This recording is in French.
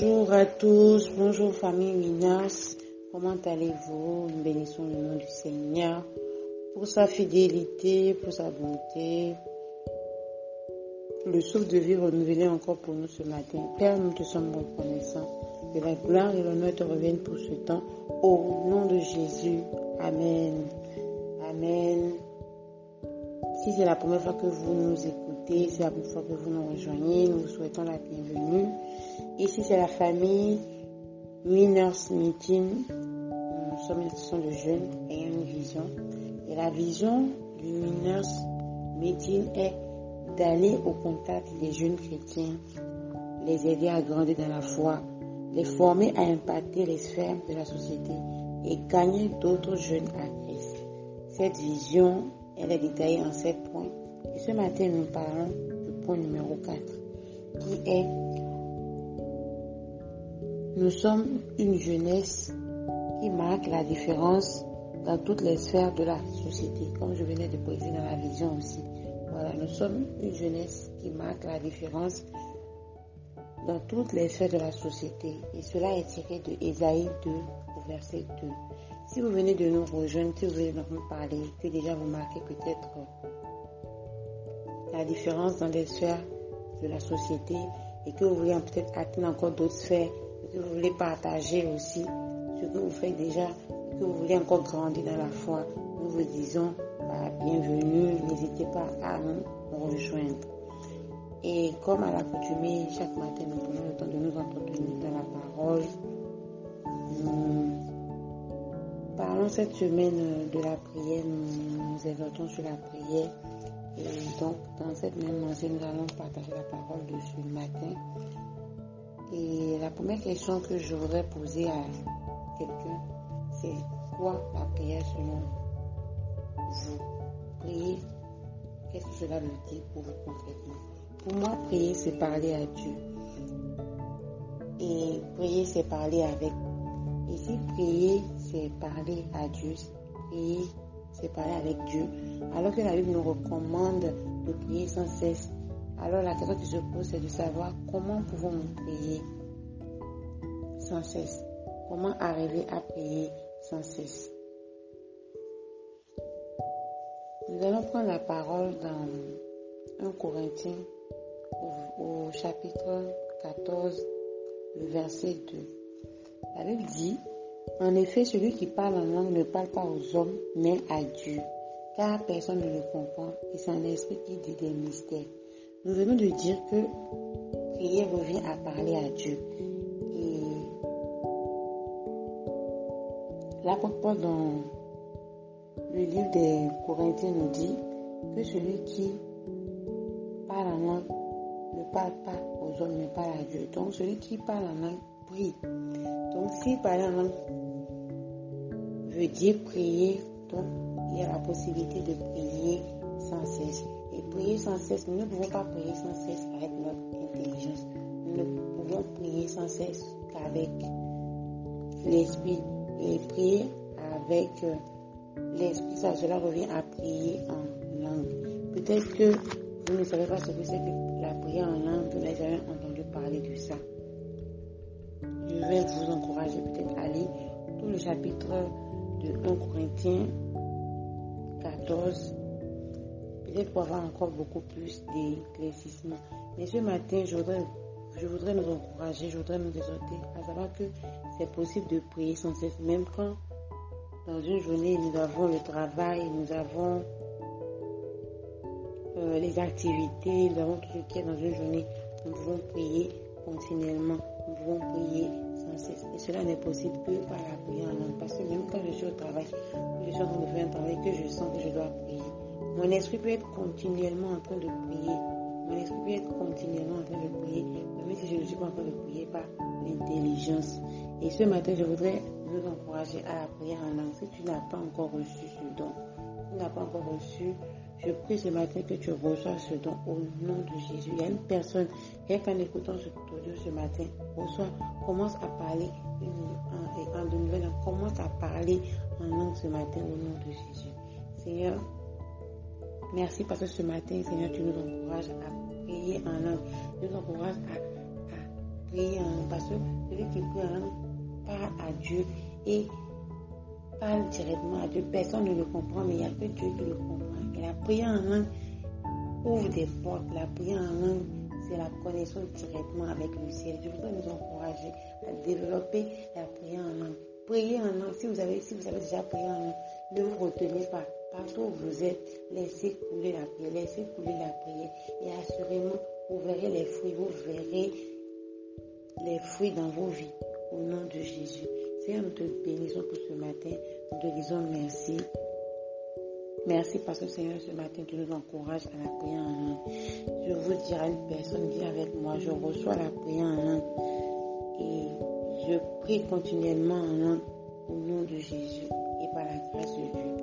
Bonjour à tous, bonjour famille Minas, comment allez-vous? Nous bénissons le nom du Seigneur pour sa fidélité, pour sa bonté. Le souffle de vie renouvelé encore pour nous ce matin. Père, nous te sommes reconnaissants. Que la gloire et l'honneur te reviennent pour ce temps. Au nom de Jésus. Amen. Amen. Si c'est la première fois que vous nous écoutez, c'est la première fois que vous nous rejoignez, nous vous souhaitons la bienvenue. Ici, c'est la famille Winners Meeting. Nous sommes institution de jeunes ayant une vision. Et la vision du Winners Meeting est d'aller au contact des jeunes chrétiens, les aider à grandir dans la foi, les former à impacter les sphères de la société et gagner d'autres jeunes à Christ. Cette vision, elle est détaillée en sept points. Et ce matin, nous parlons du point numéro 4, qui est nous sommes une jeunesse qui marque la différence dans toutes les sphères de la société, comme je venais de poser dans la vision aussi. Voilà, nous sommes une jeunesse qui marque la différence dans toutes les sphères de la société. Et cela est tiré de Ésaïe 2, verset 2. Si vous venez de nous rejoindre, si vous venez de nous parler, que déjà vous marquez peut-être la différence dans les sphères de la société et que vous voulez peut-être atteindre encore d'autres sphères que vous voulez partager aussi ce que vous faites déjà, que vous voulez encore grandir dans la foi, nous vous disons bah, bienvenue, n'hésitez pas à nous rejoindre. Et comme à l'accoutumée, chaque matin, nous prenons le temps de nous entretenir dans la parole. Nous parlons cette semaine de la prière, nous nous exhortons sur la prière. Et donc, dans cette même lancée, nous allons partager la parole de ce matin. Et la première question que je voudrais poser à quelqu'un, c'est quoi la prière selon vous? Prier, qu'est-ce que cela veut dire pour vous concrètement? Pour moi, prier, c'est parler à Dieu. Et prier, c'est parler avec. Et si prier, c'est parler à Dieu, prier, c'est parler avec Dieu. Alors que la Bible nous recommande de prier sans cesse, alors la question qui se pose, c'est de savoir comment pouvons-nous prier sans cesse? Comment arriver à prier sans cesse? Nous allons prendre la parole dans 1 Corinthiens au, chapitre 14, le verset 2. La Bible dit, en effet, celui qui parle en langue ne parle pas aux hommes, mais à Dieu, car personne ne le comprend et c'est un esprit qui dit des mystères. Nous venons de dire que prier revient à parler à Dieu. Et l'apôtre Paul dans le livre des Corinthiens nous dit que celui qui parle en langue ne parle pas aux hommes, mais parle à Dieu. Donc celui qui parle en langue prie. Donc s'il parle en langue veut dire prier, donc la possibilité de prier sans cesse. Et prier sans cesse, nous ne pouvons pas prier sans cesse avec notre intelligence. Nous ne pouvons prier sans cesse qu'avec l'esprit. Et prier avec euh, l'esprit, cela revient à prier en langue. Peut-être que vous ne savez pas ce que c'est que la prière en langue, vous n'avez jamais entendu parler de ça. Je vais vous encourager peut-être à lire tout le chapitre de 1 Corinthiens 14 peut-être pour avoir encore beaucoup plus d'éclaircissement. Mais ce matin, je voudrais, je voudrais nous encourager, je voudrais nous exhorter à savoir que c'est possible de prier sans cesse, même quand dans une journée nous avons le travail, nous avons euh, les activités, nous avons tout ce qui est dans une journée, nous pouvons prier continuellement, nous pouvons prier sans cesse. Et cela n'est possible que par la prière en langue. Même quand je suis en train de faire un travail que je sens que je dois prier, mon esprit peut être continuellement en train de prier. Mon esprit peut être continuellement en train de prier, même si je ne suis pas en train de prier par l'intelligence. Et ce matin, je voudrais vous encourager à la prière en langue. Si tu n'as pas encore reçu ce don, tu n'as pas encore reçu, je prie ce matin que tu reçois ce don au nom de Jésus. Il y a une personne, qui, en écoutant ce audio ce matin, reçoit, commence à parler en, en de nouvelles, commence à parler en langue ce matin au nom de Jésus. Seigneur, Merci parce que ce matin, Seigneur, tu nous encourages à prier en langue. Tu nous encourages à, prier en langue parce que celui qui prie en langue parle à Dieu et parle directement à Dieu. Personne ne le comprend, mais il n'y a que Dieu qui le comprend. Et la prière en langue ouvre des portes. La prière en langue, c'est la connexion directement avec le ciel. Je voudrais nous encourager à développer la prière en langue. Priez en langue. Si vous avez, si vous avez déjà prié en langue, ne vous retenez pas. Partout où vous êtes, laissez couler la prière, laissez couler la prière. Et assurément, vous verrez les fruits, vous verrez les fruits dans vos vies. Au nom de Jésus. Seigneur, nous te bénissons pour ce matin. Nous te disons merci. Merci parce que Seigneur, ce matin, tu nous encourages à la prière langue. Je vous dirai une personne, viens avec moi, je reçois la prière langue. Et je prie continuellement en langue au nom de Jésus et par la grâce de Dieu.